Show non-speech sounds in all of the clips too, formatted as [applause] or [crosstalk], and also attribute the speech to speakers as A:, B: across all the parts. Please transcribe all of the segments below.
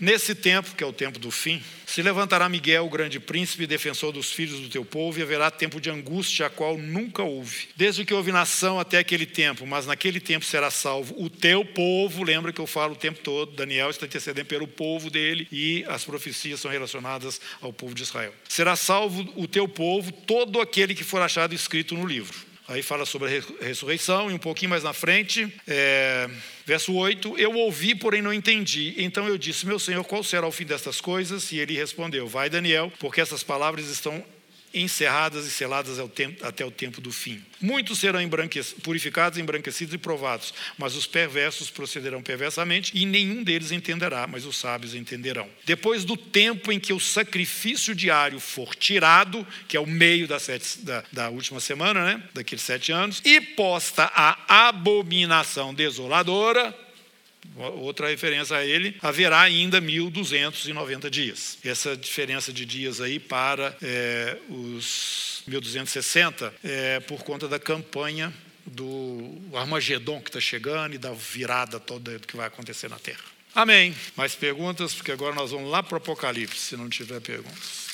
A: Nesse tempo, que é o tempo do fim, se levantará Miguel, o grande príncipe defensor dos filhos do teu povo, e haverá tempo de angústia, a qual nunca houve. Desde que houve nação até aquele tempo, mas naquele tempo será salvo o teu povo. Lembra que eu falo o tempo todo, Daniel está intercedendo pelo povo dele, e as profecias são relacionadas ao povo de Israel. Será salvo o teu povo, todo aquele que for achado escrito no livro. Aí fala sobre a ressurreição, e um pouquinho mais na frente, é, verso 8: Eu ouvi, porém não entendi. Então eu disse: Meu senhor, qual será o fim destas coisas? E ele respondeu: Vai, Daniel, porque essas palavras estão encerradas e seladas até o tempo do fim. Muitos serão purificados, embranquecidos e provados, mas os perversos procederão perversamente e nenhum deles entenderá, mas os sábios entenderão. Depois do tempo em que o sacrifício diário for tirado, que é o meio da, sete, da, da última semana, né, daqueles sete anos, e posta a abominação desoladora, outra referência a ele, haverá ainda 1.290 dias. Essa diferença de dias aí para é, os 1.260 é por conta da campanha do Armagedon que está chegando e da virada toda que vai acontecer na Terra. Amém. Mais perguntas? Porque agora nós vamos lá para o Apocalipse, se não tiver perguntas.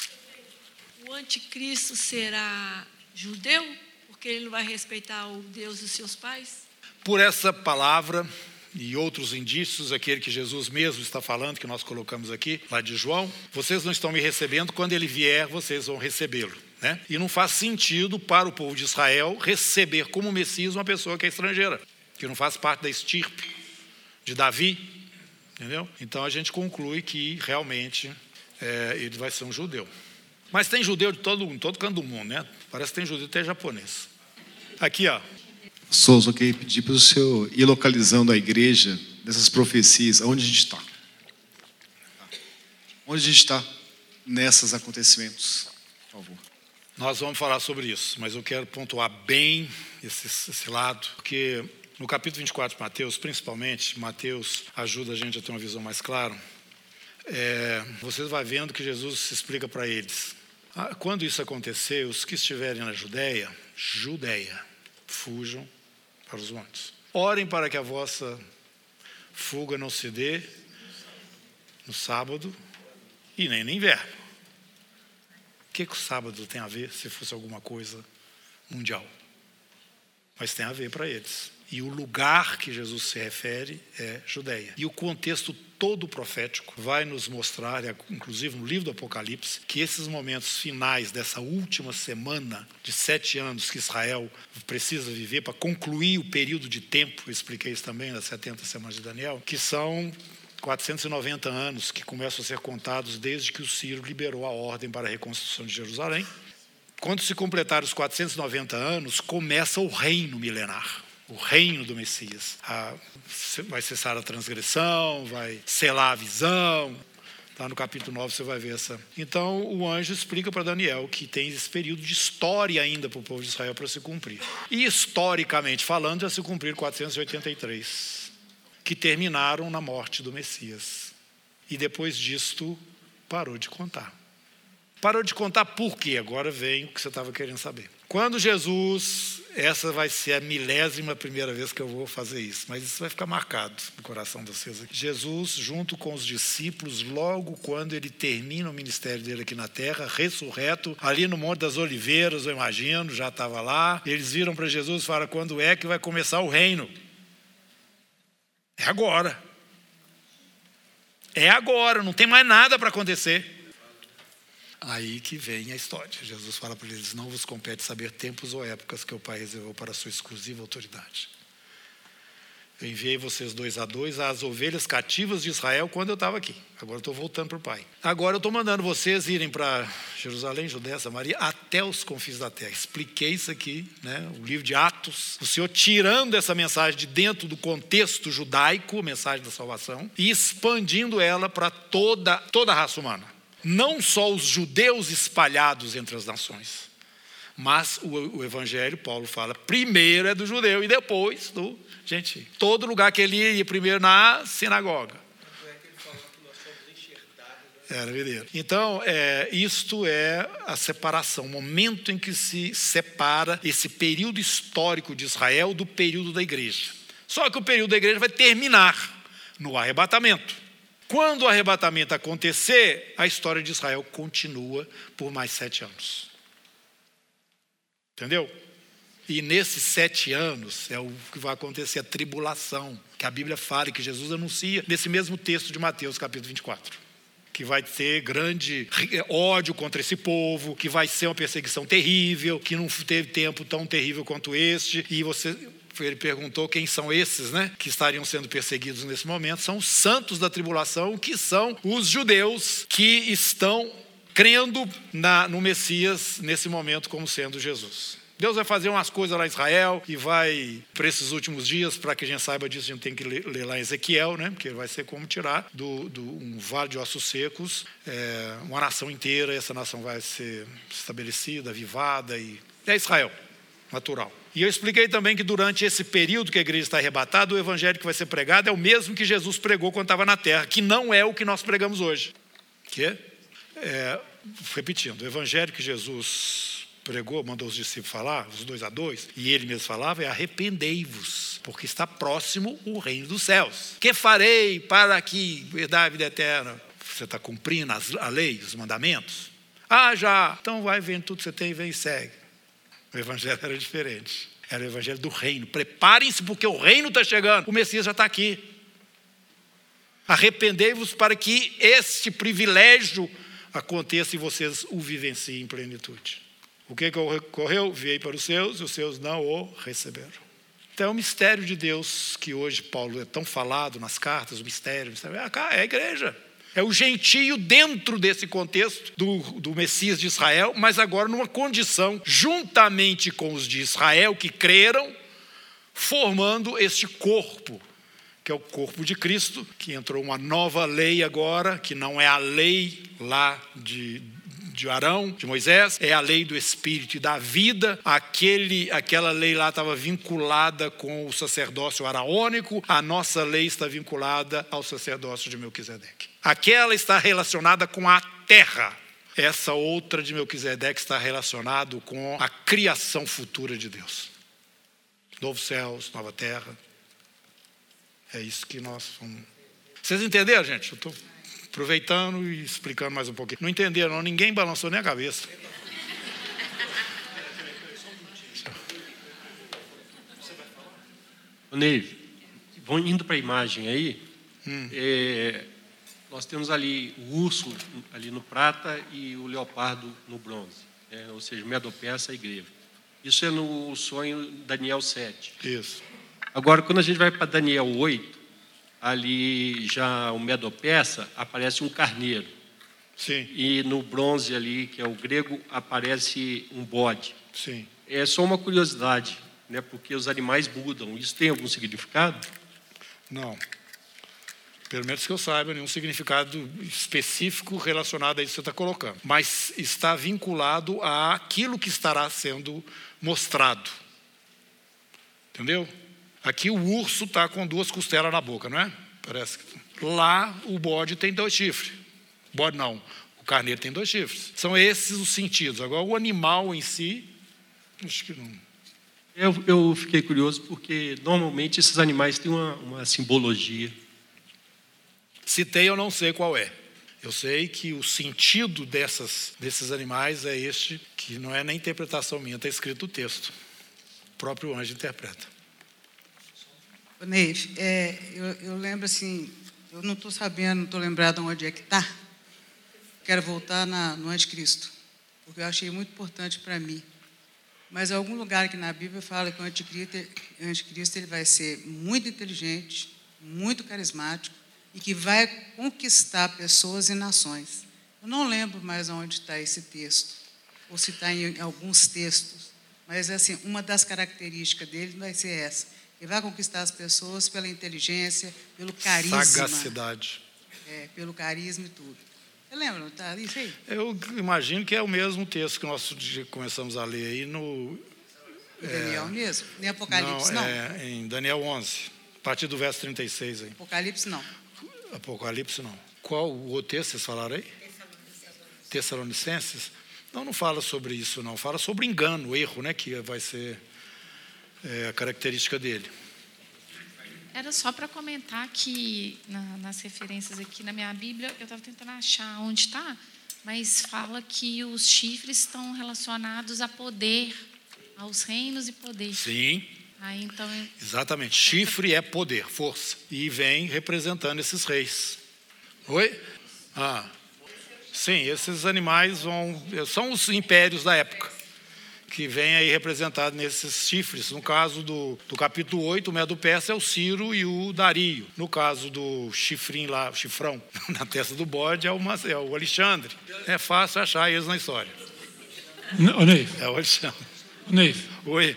B: O anticristo será judeu? Porque ele não vai respeitar o Deus dos seus pais?
A: Por essa palavra, e outros indícios, aquele que Jesus mesmo está falando, que nós colocamos aqui, lá de João, vocês não estão me recebendo, quando ele vier, vocês vão recebê-lo. Né? E não faz sentido para o povo de Israel receber como Messias uma pessoa que é estrangeira, que não faz parte da estirpe de Davi, entendeu? Então a gente conclui que realmente é, ele vai ser um judeu. Mas tem judeu de todo, em todo canto do mundo, né? Parece que tem judeu até japonês. Aqui, ó,
C: Souza, eu queria pedir para o senhor ir localizando a igreja dessas profecias, onde a gente está. Onde a gente está nesses acontecimentos, por favor.
A: Nós vamos falar sobre isso, mas eu quero pontuar bem esse, esse lado, porque no capítulo 24 de Mateus, principalmente, Mateus ajuda a gente a ter uma visão mais clara. É, vão vendo que Jesus se explica para eles. Ah, quando isso acontecer, os que estiverem na Judéia, Judéia, fujam para os montes. Orem para que a vossa fuga não se dê no sábado e nem no inverno. O que, que o sábado tem a ver se fosse alguma coisa mundial? Mas tem a ver para eles. E o lugar que Jesus se refere é Judéia. E o contexto todo profético vai nos mostrar, inclusive no livro do Apocalipse, que esses momentos finais dessa última semana de sete anos que Israel precisa viver para concluir o período de tempo, eu expliquei isso também nas 70 semanas de Daniel, que são 490 anos que começam a ser contados desde que o Ciro liberou a ordem para a reconstrução de Jerusalém. Quando se completar os 490 anos, começa o reino milenar o reino do Messias. vai cessar a transgressão, vai selar a visão. Lá no capítulo 9 você vai ver essa. Então o anjo explica para Daniel que tem esse período de história ainda para o povo de Israel para se cumprir. E historicamente falando, já se cumpriram 483, que terminaram na morte do Messias. E depois disto, parou de contar. Parou de contar por quê? Agora vem o que você estava querendo saber. Quando Jesus essa vai ser a milésima primeira vez que eu vou fazer isso, mas isso vai ficar marcado no coração de vocês. Jesus, junto com os discípulos, logo quando ele termina o ministério dele aqui na terra, ressurreto, ali no Monte das Oliveiras, eu imagino, já estava lá, eles viram para Jesus e falaram: quando é que vai começar o reino? É agora. É agora, não tem mais nada para acontecer. Aí que vem a história. Jesus fala para eles: Não vos compete saber tempos ou épocas que o Pai reservou para a sua exclusiva autoridade. Eu enviei vocês dois a dois às ovelhas cativas de Israel quando eu estava aqui. Agora eu estou voltando para o Pai. Agora eu estou mandando vocês irem para Jerusalém, Judéia, Samaria, até os confins da terra. Expliquei isso aqui, né? o livro de Atos. O Senhor tirando essa mensagem de dentro do contexto judaico, a mensagem da salvação, e expandindo ela para toda, toda a raça humana não só os judeus espalhados entre as nações, mas o, o, evangelho, Paulo fala, primeiro é do judeu e depois do gentil. Todo lugar que ele ia, ia primeiro na sinagoga. Era evidente. Então, é, isto é a separação, o momento em que se separa esse período histórico de Israel do período da igreja. Só que o período da igreja vai terminar no arrebatamento. Quando o arrebatamento acontecer, a história de Israel continua por mais sete anos. Entendeu? E nesses sete anos é o que vai acontecer a tribulação, que a Bíblia fala e que Jesus anuncia nesse mesmo texto de Mateus, capítulo 24 que vai ter grande ódio contra esse povo, que vai ser uma perseguição terrível, que não teve tempo tão terrível quanto este. E você ele perguntou quem são esses, né, que estariam sendo perseguidos nesse momento. São os santos da tribulação, que são os judeus que estão crendo na, no Messias nesse momento como sendo Jesus. Deus vai fazer umas coisas lá em Israel e vai, para esses últimos dias, para que a gente saiba disso, a gente tem que ler, ler lá em Ezequiel, né? porque vai ser como tirar do, do um vale de ossos secos é, uma nação inteira, essa nação vai ser estabelecida, avivada, e é Israel, natural. E eu expliquei também que durante esse período que a igreja está arrebatada, o evangelho que vai ser pregado é o mesmo que Jesus pregou quando estava na terra, que não é o que nós pregamos hoje. Que? É, repetindo, o evangelho que Jesus pregou, mandou os discípulos falar, os dois a dois, e ele mesmo falava, é arrependei-vos, porque está próximo o reino dos céus. Que farei para que herdar a vida eterna? Você está cumprindo as, a lei, os mandamentos? Ah, já. Então vai vendo tudo que você tem e vem e segue. O evangelho era diferente. Era o evangelho do reino. Preparem-se porque o reino está chegando. O Messias já está aqui. Arrependei-vos para que este privilégio aconteça e vocês o vivenciem em plenitude. O que ocorreu? Viei para os seus e os seus não o receberam. Então é o mistério de Deus que hoje Paulo é tão falado nas cartas, o mistério, é a igreja. É o gentio dentro desse contexto do, do Messias de Israel, mas agora numa condição, juntamente com os de Israel que creram, formando este corpo, que é o corpo de Cristo, que entrou uma nova lei agora, que não é a lei lá de, de Arão, de Moisés, é a lei do Espírito e da vida. Aquele, aquela lei lá estava vinculada com o sacerdócio araônico, a nossa lei está vinculada ao sacerdócio de Melquisedeque. Aquela está relacionada com a terra. Essa outra de Melquisedeque está relacionado com a criação futura de Deus. Novos céus, nova terra. É isso que nós vamos. Vocês entenderam, gente? Eu estou aproveitando e explicando mais um pouquinho. Não entenderam, não? ninguém balançou nem a cabeça.
D: Vão indo para a imagem aí. Hum. É, nós temos ali o urso ali no prata e o leopardo no bronze, é, ou seja, medopeça e greve. Isso é no sonho Daniel 7.
A: Isso.
D: Agora, quando a gente vai para Daniel 8, ali já o medopeça, aparece um carneiro.
A: Sim.
D: E no bronze ali, que é o grego, aparece um bode.
A: Sim.
D: É só uma curiosidade, né? Porque os animais mudam. Isso tem algum significado?
A: Não. Pelo menos que eu saiba, nenhum significado específico relacionado a isso que você está colocando. Mas está vinculado àquilo que estará sendo mostrado. Entendeu? Aqui o urso está com duas costelas na boca, não é? Parece que. Lá o bode tem dois chifres. Bode não, o carneiro tem dois chifres. São esses os sentidos. Agora o animal em si, acho que não.
D: Eu, eu fiquei curioso porque normalmente esses animais têm uma, uma simbologia.
A: Tem, eu não sei qual é. Eu sei que o sentido dessas, desses animais é este, que não é nem interpretação minha, está escrito o texto. O próprio anjo interpreta.
E: Neide, é, eu, eu, lembro assim, eu não estou sabendo, não estou lembrado onde é que está. Quero voltar na, no anticristo, porque eu achei muito importante para mim. Mas algum lugar aqui na Bíblia fala que o anticristo, o anticristo ele vai ser muito inteligente, muito carismático e que vai conquistar pessoas e nações. Eu não lembro mais onde está esse texto, ou se está em alguns textos, mas assim, uma das características dele vai ser essa e vai conquistar as pessoas pela inteligência, pelo carisma.
A: Sagacidade.
E: É, pelo carisma e tudo. Você lembra, tá isso aí?
A: Eu imagino que é o mesmo texto que nós começamos a ler aí no.
E: Daniel é, mesmo? Nem Apocalipse, não?
A: não. É, em Daniel 11, a partir do verso 36 aí.
E: Apocalipse, não.
A: Apocalipse, não. Qual o texto vocês falaram aí? Tessalonicenses? Não, não fala sobre isso, não. Fala sobre engano, erro, né? Que vai ser é a característica dele.
F: Era só para comentar que na, nas referências aqui na minha Bíblia, eu estava tentando achar onde está, mas fala que os chifres estão relacionados a poder, aos reinos e poder.
A: Sim.
F: Aí, então,
A: Exatamente. Chifre é poder, força. E vem representando esses reis. Oi? Ah. Sim, esses animais vão. São os impérios da época. Que vem aí representado nesses chifres. No caso do, do capítulo 8, o Medo Persa é o Ciro e o Dario. No caso do chifrinho lá, o chifrão, [laughs] na testa do bode, é o, é o Alexandre. É fácil achar eles na história.
G: Ô, Neif.
A: É o Alexandre.
G: Ô, Neif.
A: Oi.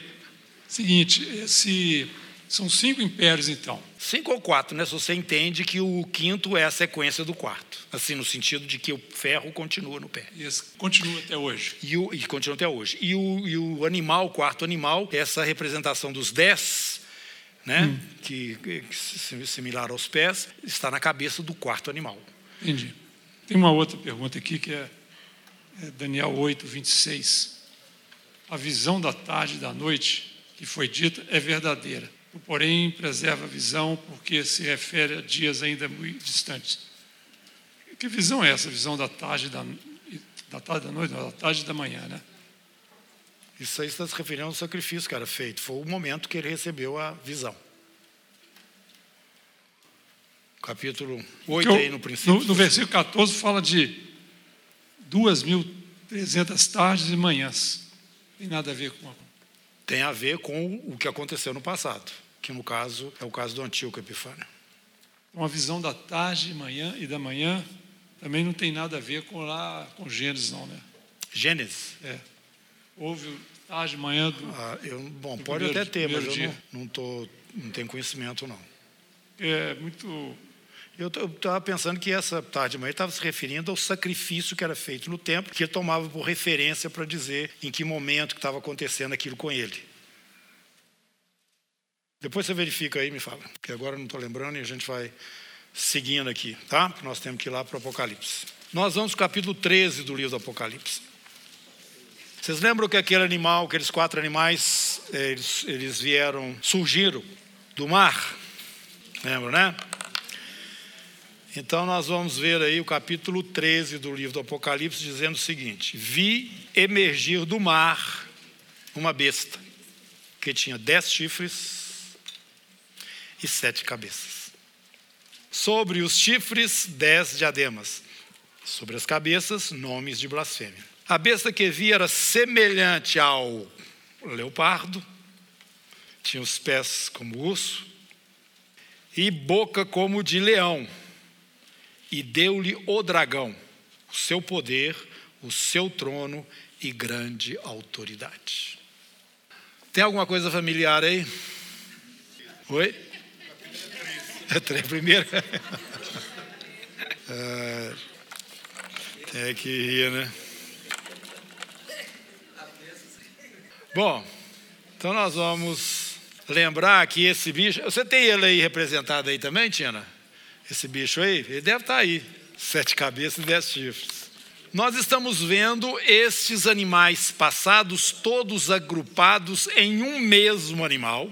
G: Seguinte, esse, são cinco impérios, então.
A: Cinco ou quatro, né? Se você entende que o quinto é a sequência do quarto. Assim, no sentido de que o ferro continua no pé.
G: E esse continua até hoje.
A: E, o, e continua até hoje. E o, e o animal, o quarto animal, essa representação dos dez, né? Hum. Que, que similar aos pés, está na cabeça do quarto animal.
G: Entendi. Tem uma outra pergunta aqui que é, é Daniel 8, 26. A visão da tarde e da noite que foi dita é verdadeira. Porém, preserva a visão porque se refere a dias ainda muito distantes. Que visão é essa? Visão da tarde da, da tarde da noite, não, da tarde da manhã, né?
A: Isso aí está se referindo ao sacrifício que era feito. Foi o momento que ele recebeu a visão. Capítulo 8 eu, aí no princípio.
G: No, no versículo 14 fala de 2.300 tardes e manhãs. Tem nada a ver com a
A: tem a ver com o que aconteceu no passado, que no caso é o caso do Antíoco Epifânio.
G: Uma visão da tarde e manhã e da manhã também não tem nada a ver com lá com Gênesis não, né?
A: Gênesis.
G: É. Houve tarde e manhã do.
A: Ah, eu, bom, pode primeiro, até ter, mas eu não, não, tô, não tenho conhecimento não.
G: É muito
A: eu estava pensando que essa tarde de manhã estava se referindo ao sacrifício que era feito no templo, que ele tomava por referência para dizer em que momento que estava acontecendo aquilo com ele. Depois você verifica aí e me fala, porque agora não estou lembrando e a gente vai seguindo aqui, tá? Porque nós temos que ir lá para o Apocalipse. Nós vamos para o capítulo 13 do livro do Apocalipse. Vocês lembram que aquele animal, aqueles quatro animais, eles, eles vieram, surgiram do mar? Lembram, né? Então nós vamos ver aí o capítulo 13 do livro do Apocalipse dizendo o seguinte: Vi emergir do mar uma besta que tinha dez chifres e sete cabeças. Sobre os chifres, dez diademas. Sobre as cabeças, nomes de blasfêmia. A besta que vi era semelhante ao leopardo, tinha os pés como urso e boca como de leão e deu-lhe o dragão, o seu poder, o seu trono e grande autoridade. Tem alguma coisa familiar aí? Oi? É primeiro? É, tem que rir, né? Bom, então nós vamos lembrar que esse bicho. Você tem ele aí representado aí também, Tina? Esse bicho aí, ele deve estar aí. Sete cabeças e dez chifres. Nós estamos vendo estes animais passados todos agrupados em um mesmo animal.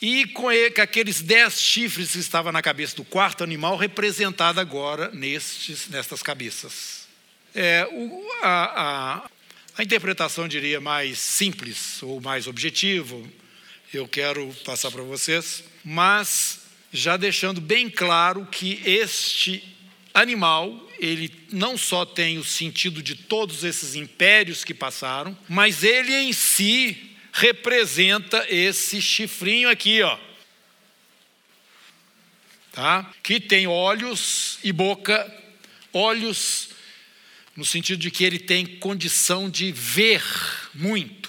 A: E com aqueles dez chifres que estavam na cabeça do quarto animal, representado agora nestes, nestas cabeças. É, o, a, a, a interpretação, diria, mais simples ou mais objetiva, eu quero passar para vocês, mas já deixando bem claro que este animal, ele não só tem o sentido de todos esses impérios que passaram, mas ele em si representa esse chifrinho aqui, ó. Tá? Que tem olhos e boca, olhos no sentido de que ele tem condição de ver muito.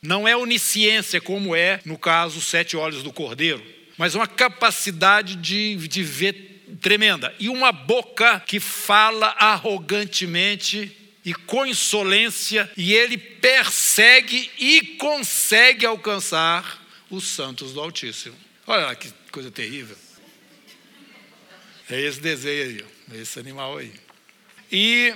A: Não é onisciência como é no caso os sete olhos do cordeiro mas uma capacidade de, de ver tremenda. E uma boca que fala arrogantemente e com insolência, e ele persegue e consegue alcançar os santos do Altíssimo. Olha lá que coisa terrível. É esse desenho aí, esse animal aí. E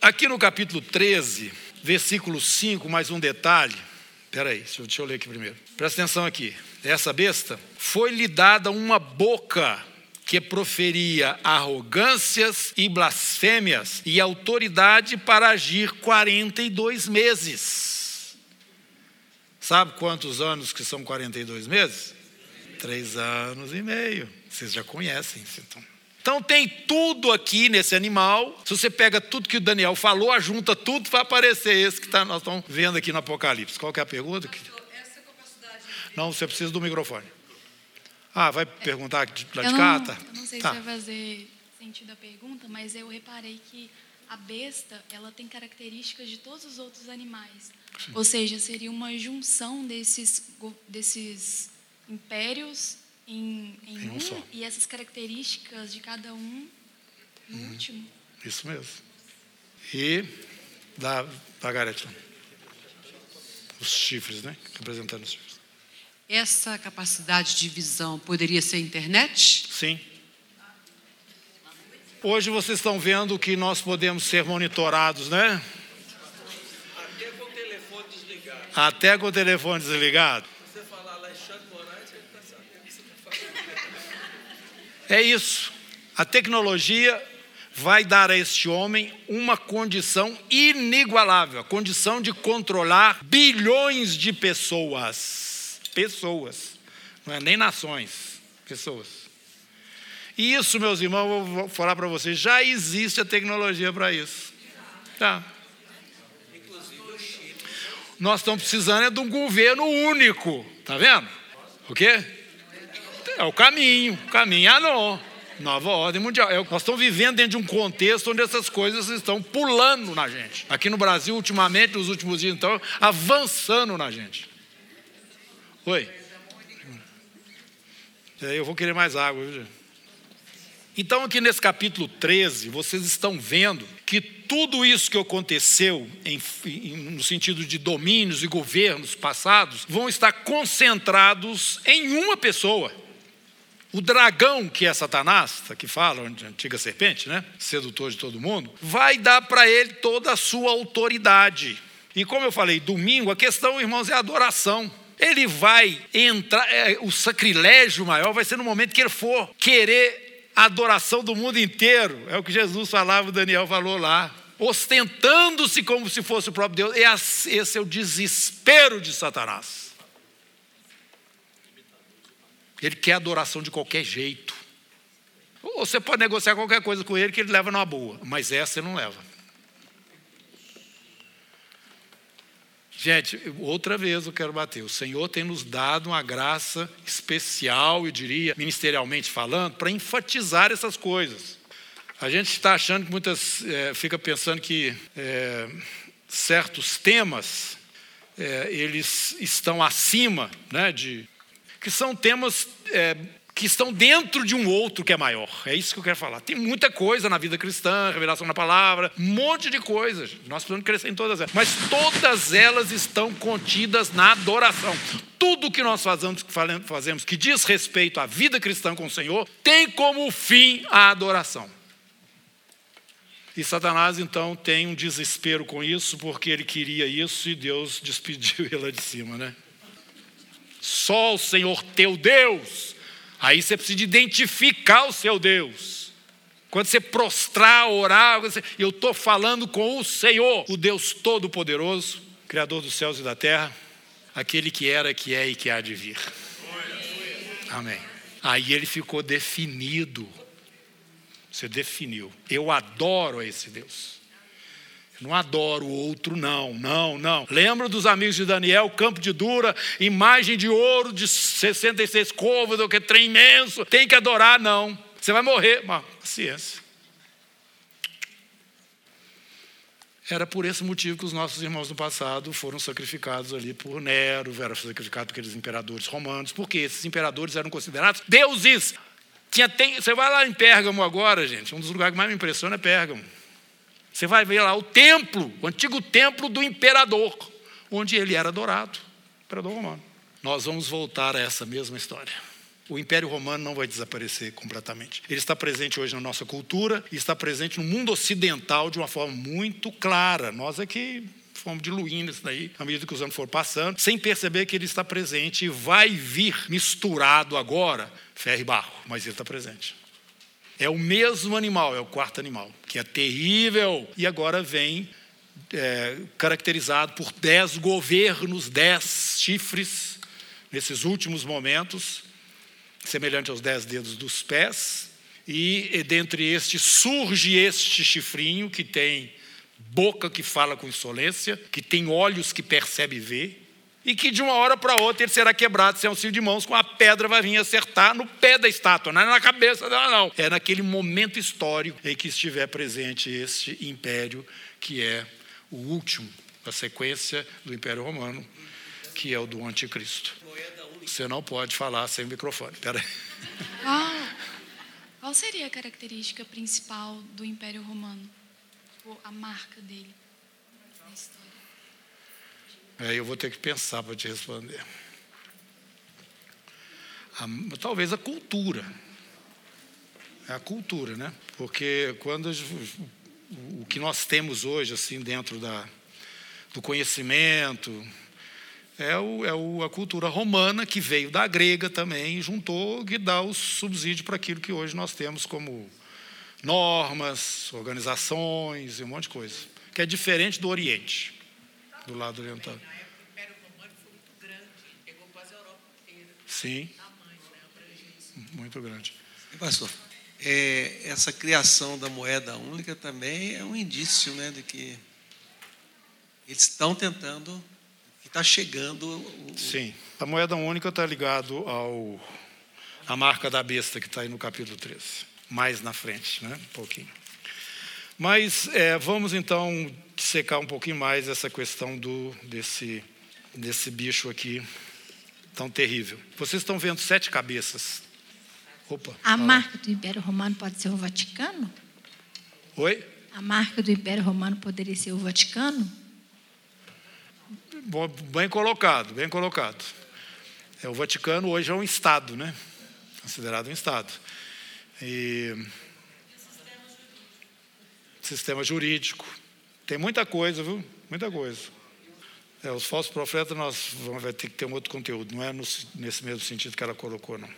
A: aqui no capítulo 13, versículo 5, mais um detalhe. Espera aí, deixa eu ler aqui primeiro. Presta atenção aqui. essa besta, foi-lhe dada uma boca que proferia arrogâncias e blasfêmias e autoridade para agir 42 meses. Sabe quantos anos que são 42 meses? Três anos e meio. Vocês já conhecem isso, então. Então tem tudo aqui nesse animal. Se você pega tudo que o Daniel falou, ajunta tudo, vai aparecer esse que tá, nós estamos vendo aqui no Apocalipse. Qual que é a pergunta? Não, você precisa do microfone. Ah, vai perguntar lá de
F: Eu
A: cá?
F: não,
A: Tá.
F: eu não sei
A: Tá.
F: se vai fazer sentido a pergunta, mas eu reparei que a besta ela tem características de todos os outros animais. Ou seja, seria uma junção desses, desses impérios em, em
A: Em um
F: um,
A: só.
F: e essas características de cada um no
A: Uhum.
F: último.
A: Isso mesmo. E da, da Gareth. Os chifres, né? Representando os chifres.
H: Essa capacidade de visão poderia ser internet?
A: Sim. Hoje vocês estão vendo que nós podemos ser monitorados, né?
I: Até com o telefone desligado.
A: Até com o telefone desligado.
I: Você falar Alexandre Moraes, ele está sabendo que você está falando.
A: É isso. A tecnologia vai dar a este homem uma condição inigualável, a condição de controlar bilhões de pessoas. Pessoas. Não é nem nações, pessoas. E isso, meus irmãos, eu vou falar para vocês, já existe a tecnologia para isso. Tá. Nós estamos precisando é de um governo único, tá vendo? O quê? É o caminho, o caminho é nó. Nova ordem mundial. É, nós estamos vivendo dentro de um contexto onde essas coisas estão pulando na gente. Aqui no Brasil, ultimamente, nos últimos dias, então, avançando na gente. Oi. É, eu vou querer mais água, viu? Então, aqui nesse capítulo 13, vocês estão vendo que tudo isso que aconteceu, em- em- no sentido de domínios e governos passados, vão estar concentrados em uma pessoa. O dragão, que é Satanás, que fala, antiga serpente, né? Sedutor de todo mundo, vai dar para ele toda a sua autoridade. E como eu falei, domingo, a questão, irmãos, é adoração. Ele vai entrar, é, o sacrilégio maior vai ser no momento que ele for querer a adoração do mundo inteiro. É o que Jesus falava, o Daniel falou lá. Ostentando-se como se fosse o próprio Deus. As- Esse é o desespero de Satanás. Ele quer adoração de qualquer jeito. Ou você pode negociar qualquer coisa com ele que ele leva numa boa, mas essa ele não leva. Gente, outra vez eu quero bater. O Senhor tem nos dado uma graça especial, eu diria, ministerialmente falando, para enfatizar essas coisas. A gente está achando que muitas. eh, fica pensando que eh, certos temas eh, eles estão acima, né, de, que são temas eh, que estão dentro de um outro que é maior. É isso que eu quero falar. Tem muita coisa na vida cristã, revelação na palavra, um monte de coisas. Nós precisamos crescer em todas elas. Mas todas elas estão contidas na adoração. Tudo que nós fazemos, fazemos que diz respeito à vida cristã com o Senhor tem como fim a adoração. E Satanás então tem um desespero com isso, porque ele queria isso e Deus [laughs] despediu ele lá de cima, né? Só o Senhor teu Deus. Aí você precisa identificar o seu Deus. Quando você prostrar, orar, eu estou falando com o Senhor, o Deus Todo-Poderoso, Criador dos céus e da terra, aquele que era, que é e que há de vir. Amém. Aí ele ficou definido. Você definiu. Eu adoro esse Deus. Não adoro o outro, não, não, não. Lembra dos amigos de Daniel, campo de dura, imagem de ouro de 66 côvados, que é trem imenso. Tem que adorar, não. Você vai morrer. Mas, paciência. Era por esse motivo que os nossos irmãos no passado foram sacrificados ali por Nero, eram sacrificados por aqueles imperadores romanos, porque esses imperadores eram considerados deuses. Tinha, tem, você vai lá em Pérgamo agora, gente, um dos lugares que mais me impressiona é Pérgamo. Você vai ver lá o templo, o antigo templo do imperador, onde ele era adorado, imperador romano. Nós vamos voltar a essa mesma história. O Império Romano não vai desaparecer completamente. Ele está presente hoje na nossa cultura e está presente no mundo ocidental de uma forma muito clara. Nós é que fomos diluindo isso daí, à medida que os anos foram passando, sem perceber que ele está presente e vai vir misturado agora, ferro e barro, mas ele está presente. É o mesmo animal, é o quarto animal, que é terrível. E agora vem é, caracterizado por dez governos, dez chifres, nesses últimos momentos, semelhante aos dez dedos dos pés. E, e dentre estes surge este chifrinho que tem boca que fala com insolência, que tem olhos que percebe vê, e que de uma hora para outra ele será quebrado sem auxílio de mãos, com a pedra vai vir acertar no pé da estátua, não é na cabeça dela, não. É naquele momento histórico em que estiver presente este império, que é o último da sequência do Império Romano, que é o do Anticristo. Você não pode falar sem microfone. Peraí.
J: Qual, qual seria a característica principal do Império Romano? A marca dele?
A: É, eu vou ter que pensar para te responder. A, talvez a cultura. É a cultura, né? Porque quando o que nós temos hoje, assim, dentro da, do conhecimento, é, o, é o, a cultura romana que veio da grega também e juntou que dá o subsídio para aquilo que hoje nós temos como normas, organizações e um monte de coisa. Que é diferente do Oriente, do lado oriental. Sim. Muito grande.
I: E pastor, é, essa criação da moeda única também é um indício né, de que eles estão tentando, que está chegando. O...
A: Sim, a moeda única está ligado ao a marca da besta que está aí no capítulo 13, mais na frente, né? um pouquinho. Mas é, vamos então secar um pouquinho mais essa questão do, desse, desse bicho aqui tão terrível. Vocês estão vendo sete cabeças. Opa.
K: A marca do Império Romano pode ser o Vaticano?
A: Oi?
K: A marca do Império Romano poderia ser o Vaticano?
A: Bem colocado, bem colocado. É, o Vaticano hoje é um Estado, né? Considerado um Estado. E... Sistema jurídico. Tem muita coisa, viu? Muita coisa. É, os falsos profetas nós vamos ter que ter um outro conteúdo, não é no, nesse mesmo sentido que ela colocou, não.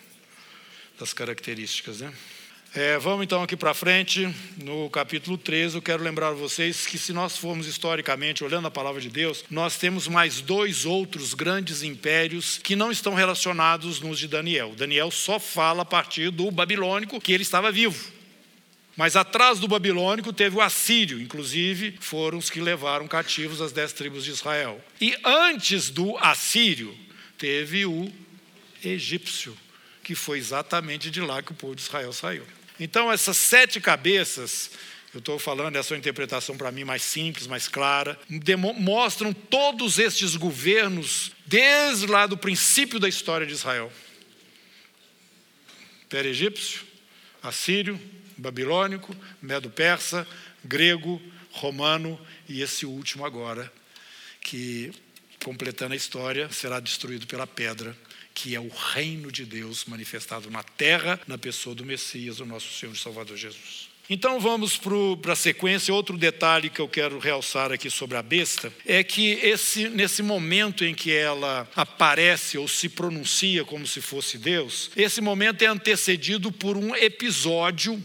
A: Das características, né? É, vamos então aqui para frente, no capítulo 13, eu quero lembrar a vocês que se nós formos historicamente olhando a palavra de Deus, nós temos mais dois outros grandes impérios que não estão relacionados nos de Daniel. Daniel só fala a partir do babilônico que ele estava vivo. Mas atrás do babilônico teve o assírio, inclusive foram os que levaram cativos as dez tribos de Israel. E antes do assírio teve o egípcio, que foi exatamente de lá que o povo de Israel saiu. Então essas sete cabeças, eu estou falando, essa é uma interpretação para mim mais simples, mais clara, mostram todos estes governos desde lá do princípio da história de Israel. Império egípcio, assírio, babilônico, medo-persa, grego, romano e esse último agora, que, completando a história, será destruído pela pedra, que é o reino de Deus manifestado na terra, na pessoa do Messias, o nosso Senhor e Salvador Jesus. Então vamos para a sequência. Outro detalhe que eu quero realçar aqui sobre a besta é que esse, nesse momento em que ela aparece ou se pronuncia como se fosse Deus, esse momento é antecedido por um episódio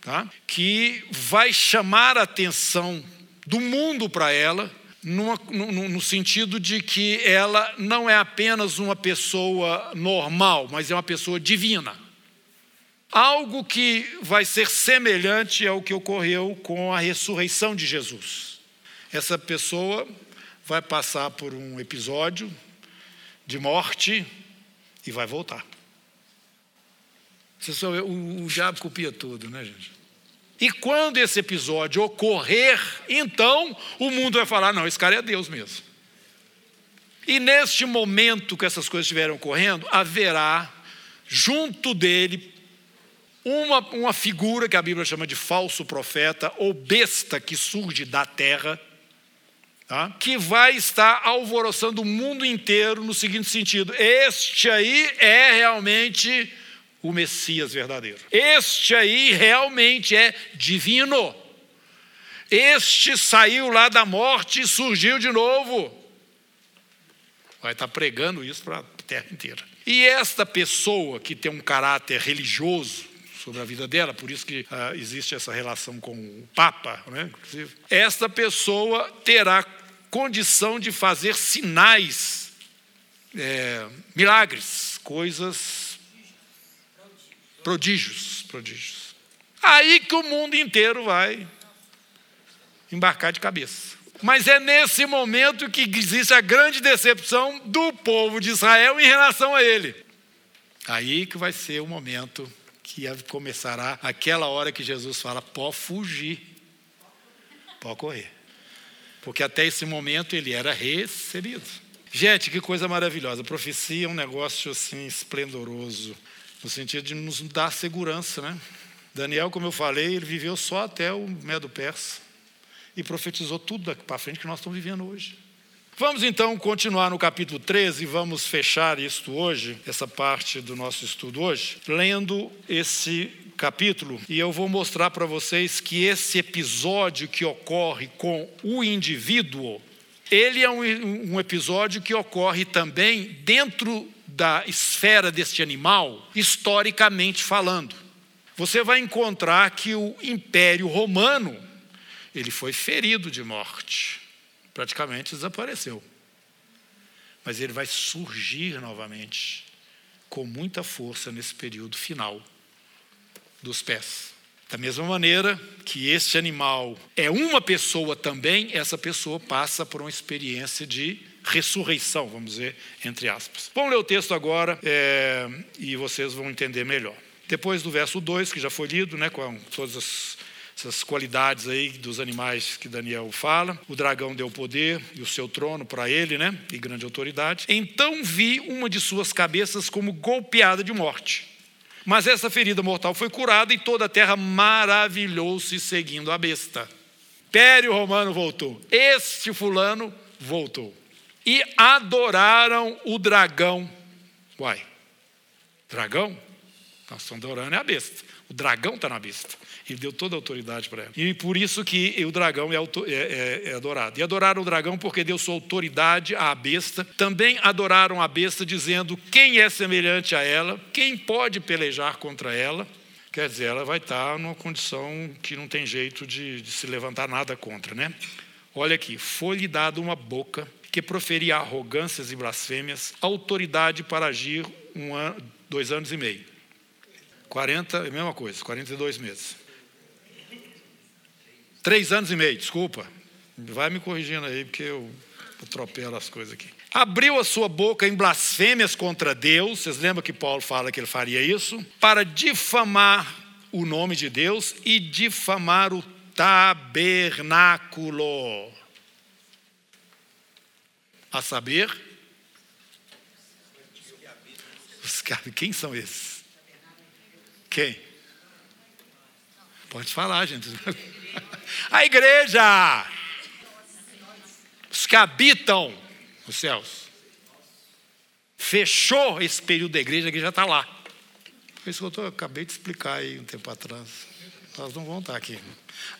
A: tá? que vai chamar a atenção do mundo para ela, numa, no, no, sentido de que ela não é apenas uma pessoa normal, mas é uma pessoa divina. Algo que vai ser semelhante ao que ocorreu com a ressurreição de Jesus. Essa pessoa vai passar por um episódio de morte e vai voltar. Você só o, o diabo copia tudo, né, gente? E quando esse episódio ocorrer, então o mundo vai falar: não, esse cara é Deus mesmo. E neste momento que essas coisas estiverem ocorrendo, haverá junto dele uma, uma figura que a Bíblia chama de falso profeta ou besta que surge da terra, tá? que vai estar alvoroçando o mundo inteiro no seguinte sentido: este aí é realmente o Messias verdadeiro. Este aí realmente é divino. Este saiu lá da morte e surgiu de novo. Vai estar pregando isso para a terra inteira. E esta pessoa que tem um caráter religioso sobre a vida dela, por isso que ah, existe essa relação com o Papa, né, inclusive, esta pessoa terá condição de fazer sinais, é, milagres, coisas, prodígios, prodígios. Aí que o mundo inteiro vai embarcar de cabeça. Mas é nesse momento que existe a grande decepção do povo de Israel em relação a ele. Aí que vai ser o momento que começará aquela hora que Jesus fala: pode fugir, pode correr. Porque até esse momento ele era recebido. Gente, que coisa maravilhosa. Profecia é um negócio assim esplendoroso, no sentido de nos dar segurança, né? Daniel, como eu falei, ele viveu só até o Medo Persa e profetizou tudo daqui para frente que nós estamos vivendo hoje. Vamos então continuar no capítulo 13 e vamos fechar isto hoje, essa parte do nosso estudo hoje, lendo esse capítulo e eu vou mostrar para vocês que esse episódio que ocorre com o indivíduo, ele é um, um episódio que ocorre também dentro da esfera deste animal, historicamente falando. Você vai encontrar que o Império Romano ele foi ferido de morte, praticamente desapareceu. Mas ele vai surgir novamente com muita força nesse período final dos pés. Da mesma maneira que este animal é uma pessoa também, essa pessoa passa por uma experiência de ressurreição, vamos dizer, entre aspas. Vamos ler o texto agora é, e vocês vão entender melhor. Depois do verso 2, que já foi lido, né, com todas as essas qualidades aí dos animais que Daniel fala. O dragão deu poder e o seu trono para ele, né? E grande autoridade. Então vi uma de suas cabeças como golpeada de morte. Mas essa ferida mortal foi curada e toda a terra maravilhou-se seguindo a besta. Pério Romano voltou. Este fulano voltou. E adoraram o dragão. Uai, dragão? Nós estamos adorando é a besta. O dragão está na besta. Ele deu toda a autoridade para ela. E por isso que o dragão é, é, é, é, adorado. E adoraram o dragão porque deu sua autoridade à besta. Também adoraram a besta, dizendo: quem é semelhante a ela? Quem pode pelejar contra ela? Quer dizer, ela vai estar numa condição que não tem jeito de, de se levantar nada contra, né? Olha aqui, foi-lhe dada uma boca que proferia arrogâncias e blasfêmias, autoridade para agir um ano, dois anos e meio. 40, é mesma coisa, 42 meses. Três anos e meio, desculpa. Vai me corrigindo aí, porque eu atropelo as coisas aqui. Abriu a sua boca em blasfêmias contra Deus. Vocês lembram que Paulo fala que ele faria isso? Para difamar o nome de Deus e difamar o tabernáculo. A saber, os quem são esses? Quem? Pode falar, gente. [laughs] A igreja, os que habitam os céus. Fechou esse período da igreja, a igreja está lá. Foi isso que eu tô, acabei de explicar aí um tempo atrás. Nós não vamos estar aqui.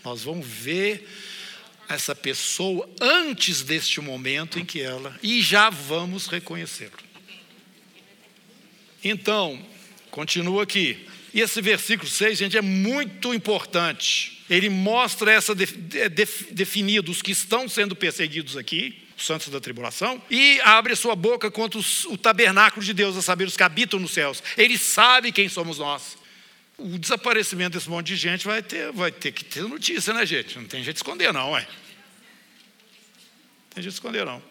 A: Nós vamos ver essa pessoa antes deste momento em que ela, e já vamos reconhecê-lo. Então, continua aqui. E esse versículo 6, gente, é muito importante ele mostra essa definido os que estão sendo perseguidos aqui, os santos da tribulação, e abre a sua boca contra os, o tabernáculo de Deus, a saber, os que habitam nos céus. Ele sabe quem somos nós. O desaparecimento desse monte de gente vai ter, vai ter que ter notícia, né, gente? Não tem jeito de esconder, não, ué. Não tem jeito de esconder, não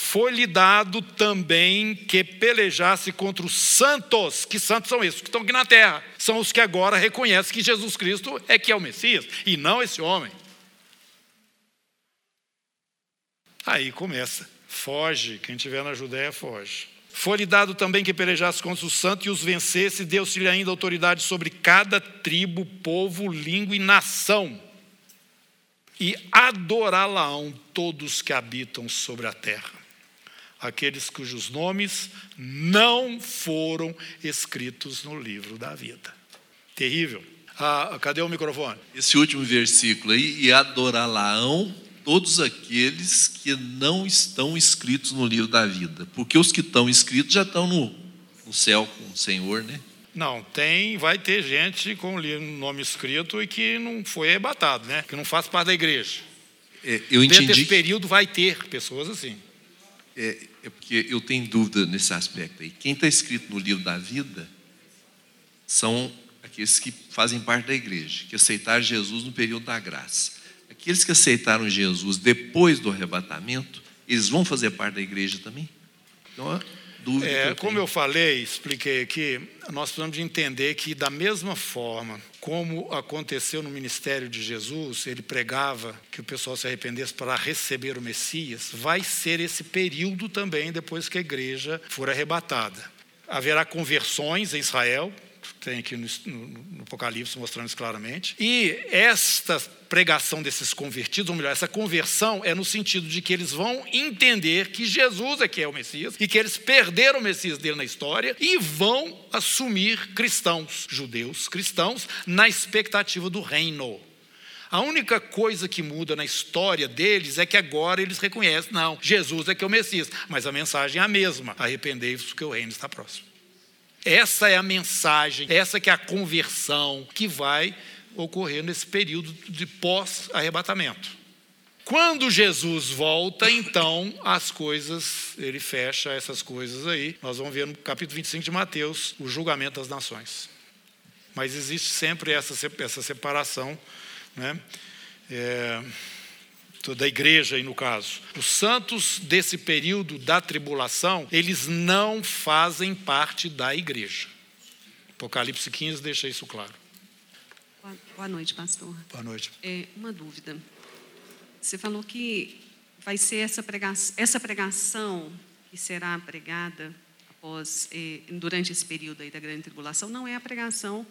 A: foi-lhe dado também que pelejasse contra os santos. Que santos são esses? Que estão aqui na terra. São os que agora reconhecem que Jesus Cristo é que é o Messias e não esse homem. Aí começa. Foge. Quem estiver na Judéia, foge. Foi-lhe dado também que pelejasse contra os santos e os vencesse, deu-se-lhe ainda autoridade sobre cada tribo, povo, língua e nação. E adorá-la-ão todos que habitam sobre a terra aqueles cujos nomes não foram escritos no livro da vida. Terrível. Ah, cadê o microfone?
L: Esse último versículo aí, e adorá-laão todos aqueles que não estão escritos no livro da vida. Porque os que estão escritos já estão no, no céu com o Senhor, né?
A: Não, tem, vai ter gente com o nome escrito e que não foi arrebatado, né? Que não faz parte da igreja.
L: É, eu entendi.
A: Dentro desse período vai ter pessoas assim.
L: É, é porque eu tenho dúvida nesse aspecto aí. Quem está escrito no livro da vida são aqueles que fazem parte da igreja, que aceitaram Jesus no período da graça. Aqueles que aceitaram Jesus depois do arrebatamento, eles vão fazer parte da igreja também? Então, dúvida.
A: É, eu como eu falei, expliquei aqui, nós precisamos de entender que, da mesma forma como aconteceu no ministério de Jesus, ele pregava que o pessoal se arrependesse para receber o Messias, vai ser esse período também depois que a igreja for arrebatada. Haverá conversões em Israel, tem aqui no, no, no, Apocalipse mostrando isso claramente. E esta pregação desses convertidos, ou melhor, essa conversão é no sentido de que eles vão entender que Jesus é que é o Messias e que eles perderam o Messias dele na história e vão assumir cristãos, judeus cristãos, na expectativa do reino. A única coisa que muda na história deles é que agora eles reconhecem, não, Jesus é que é o Messias, mas a mensagem é a mesma: arrependei-vos, porque o reino está próximo. Essa é a mensagem, essa que é a conversão que vai ocorrer nesse período de pós-arrebatamento. Quando Jesus volta, então as coisas, ele fecha essas coisas aí. Nós vamos ver no capítulo 25 de Mateus o julgamento das nações. Mas existe sempre essa, essa separação, né? É, da igreja aí no caso. Os santos desse período da tribulação, eles não fazem parte da igreja. Apocalipse 15 deixa isso claro.
M: Boa noite, pastor.
A: Boa noite.
M: É, uma dúvida. Você falou que vai ser essa pregação, essa pregação que será pregada após, eh, durante esse período aí da grande tribulação, não é a pregação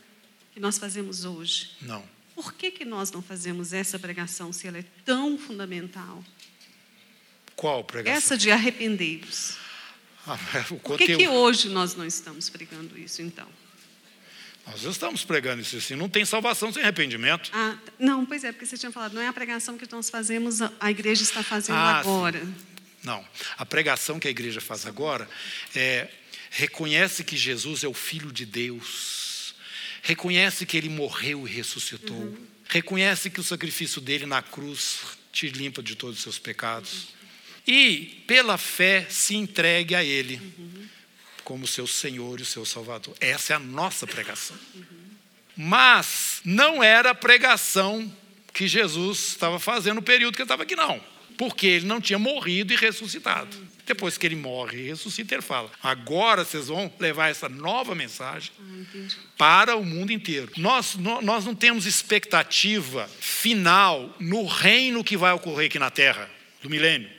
M: que nós fazemos hoje.
A: Não.
M: Por que, que nós não fazemos essa pregação se ela é tão fundamental?
A: Qual pregação?
M: Essa de arrependei-vos.
A: Ah,
M: Por que, que hoje nós não estamos pregando isso, então?
A: Nós estamos pregando isso assim. Não tem salvação sem arrependimento.
M: Ah, não, pois é, porque você tinha falado, não é a pregação que nós fazemos, a igreja está fazendo ah, agora.
A: Sim. Não. A pregação que a igreja faz agora é reconhece que Jesus é o Filho de Deus reconhece que ele morreu e ressuscitou, uhum. reconhece que o sacrifício dele na cruz te limpa de todos os seus pecados uhum. e, pela fé, se entregue a ele uhum. como seu Senhor e seu Salvador. Essa é a nossa pregação. Mas não era a pregação que Jesus estava fazendo no período que ele estava aqui, não porque ele não tinha morrido e ressuscitado. Depois que ele morre e ressuscita, ele fala: agora vocês vão levar essa nova mensagem para o mundo inteiro. Nós, nós não temos expectativa final no reino que vai ocorrer aqui na terra, do milênio.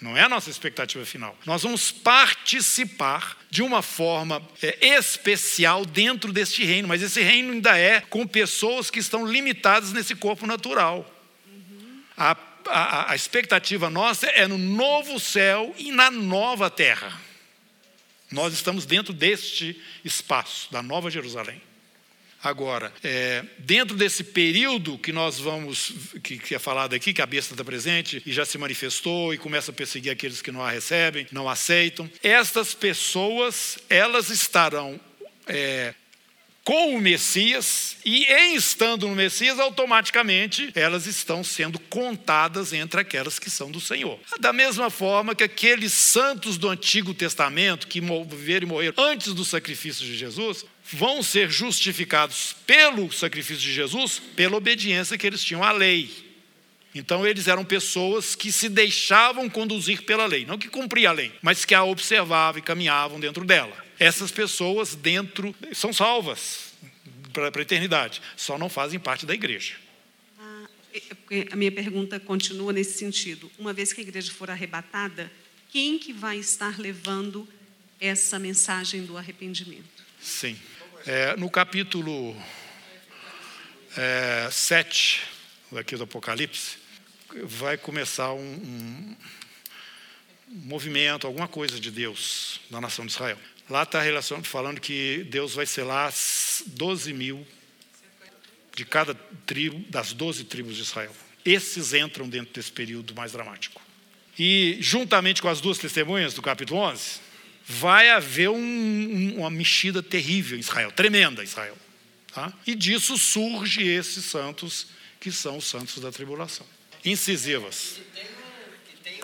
A: Não é a nossa expectativa final. Nós vamos participar de uma forma é, especial dentro deste reino, mas esse reino ainda é com pessoas que estão limitadas nesse corpo natural. A a, a expectativa nossa é no novo céu e na nova terra. Nós estamos dentro deste espaço, da Nova Jerusalém. Agora, é, dentro desse período que nós vamos, que, que é falado aqui, que a besta está presente e já se manifestou e começa a perseguir aqueles que não a recebem, não aceitam, estas pessoas, elas estarão é, com o Messias e em estando no Messias, automaticamente elas estão sendo contadas entre aquelas que são do Senhor. Da mesma forma que aqueles santos do Antigo Testamento que viveram e morreram antes do sacrifício de Jesus, vão ser justificados pelo sacrifício de Jesus, pela obediência que eles tinham à lei. Então eles eram pessoas que se deixavam conduzir pela lei, não que cumpriam a lei, mas que a observavam e caminhavam dentro dela essas pessoas dentro são salvas para a eternidade, só não fazem parte da igreja.
M: Ah, a minha pergunta continua nesse sentido. Uma vez que a igreja for arrebatada, quem que vai estar levando essa mensagem do arrependimento?
A: Sim. É, no capítulo é, 7 aqui do Apocalipse, vai começar um, um movimento, alguma coisa de Deus na nação de Israel. Lá está falando que Deus vai selar 12 mil de cada tribo, das doze tribos de Israel. Esses entram dentro desse período mais dramático. E, juntamente com as duas testemunhas do capítulo 11, vai haver um, uma mexida terrível em Israel, tremenda em Israel. Tá? E disso surge esses santos, que são os santos da tribulação. Incisivas.
N: Que tem um, que tem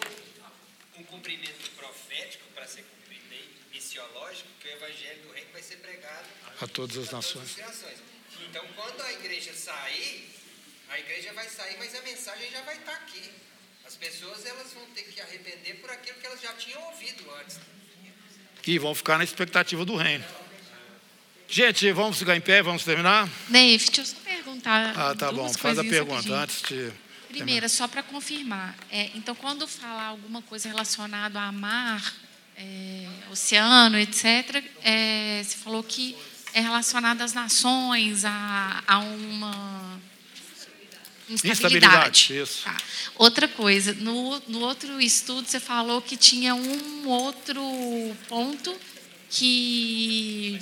N: um, um cumprimento profético para ser cumprido aí, missiológico, que o evangelho do reino vai ser pregado
A: a todas as nações.
N: Então, quando a igreja sair, a igreja vai sair, mas a mensagem já vai estar aqui. As pessoas elas vão ter que arrepender por aquilo que elas já tinham ouvido antes.
A: E vão ficar na expectativa do reino. Gente, vamos ficar em pé, vamos terminar?
F: Ney, deixa eu só perguntar.
A: Ah, tá bom. Faz a pergunta antes de.
F: Primeira, só para confirmar. É, então, quando falar alguma coisa relacionada a mar, é, oceano, etc., é, você falou que é relacionado às nações, a, a uma instabilidade.
A: instabilidade isso.
F: Tá. Outra coisa, no, no outro estudo você falou que tinha um outro ponto que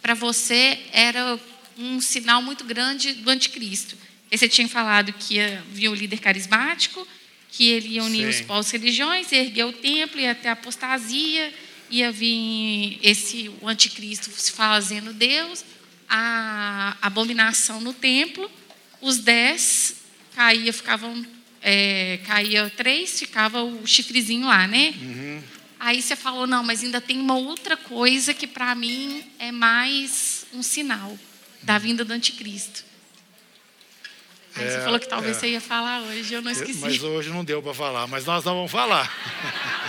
F: para você era um sinal muito grande do anticristo. E você tinha falado que havia o líder carismático, que ele ia unir Sim. os povos religiões, erguer o templo, ia ter apostasia, ia vir esse o anticristo se fazendo Deus, a abominação no templo, os dez caía, ficavam é, caía três, ficava o chifrezinho lá, né? Uhum. Aí você falou não, mas ainda tem uma outra coisa que para mim é mais um sinal da vinda do anticristo. Aí é, você falou que talvez é. você ia falar hoje, eu não esqueci.
A: Mas hoje não deu para falar, mas nós não vamos falar. [laughs]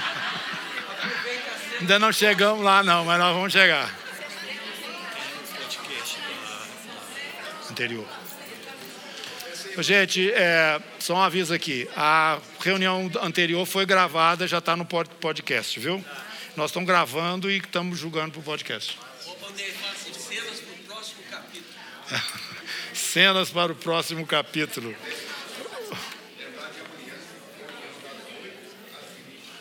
A: Ainda não chegamos lá, não, mas nós vamos chegar. Anterior. Gente, é, só um aviso aqui. A reunião anterior foi gravada, já está no podcast, viu? Nós estamos gravando e estamos julgando para o podcast. [laughs]
N: Cenas para o próximo capítulo.
A: Cenas para o próximo capítulo.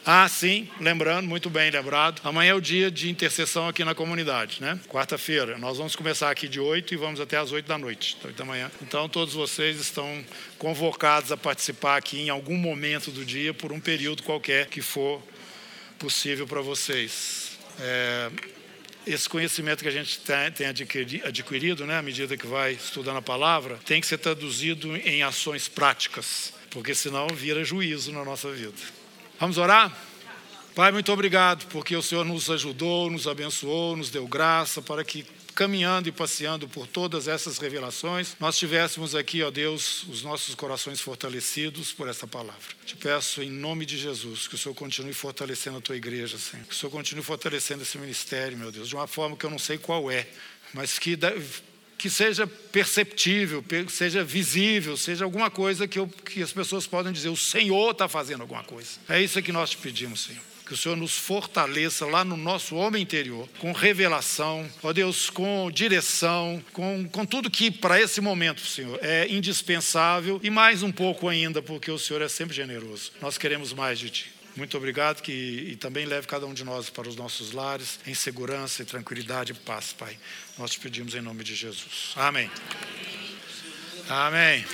A: Ah, sim, lembrando, muito bem lembrado. Amanhã é o dia de intercessão aqui na comunidade, né? Quarta-feira. Nós vamos começar aqui de 8 e vamos até às 8 da noite, 8 da manhã. Então, todos vocês estão convocados a participar aqui em algum momento do dia, por um período qualquer que for possível para vocês. É, esse conhecimento que a gente tem adquirido, né, à medida que vai estudando a palavra, tem que ser traduzido em ações práticas, porque senão vira juízo na nossa vida. Vamos orar? Pai, muito obrigado, porque o Senhor nos ajudou, nos abençoou, nos deu graça para que, caminhando e passeando por todas essas revelações, nós tivéssemos aqui, ó Deus, os nossos corações fortalecidos por essa palavra. Te peço, em nome de Jesus, que o Senhor continue fortalecendo a tua igreja, Senhor. Que o Senhor continue fortalecendo esse ministério, meu Deus, de uma forma que eu não sei qual é, mas que que seja perceptível, seja visível, seja alguma coisa que, eu, que as pessoas podem dizer: o Senhor está fazendo alguma coisa. É isso que nós te pedimos, Senhor. Que o Senhor nos fortaleça lá no nosso homem interior, com revelação, ó Deus, com direção, com, com tudo que para esse momento, Senhor, é indispensável e mais um pouco ainda, porque o Senhor é sempre generoso. Nós queremos mais de Ti. Muito obrigado que, e também leve cada um de nós para os nossos lares em segurança e tranquilidade e paz, Pai. Nós te pedimos em nome de Jesus. Amém. Amém.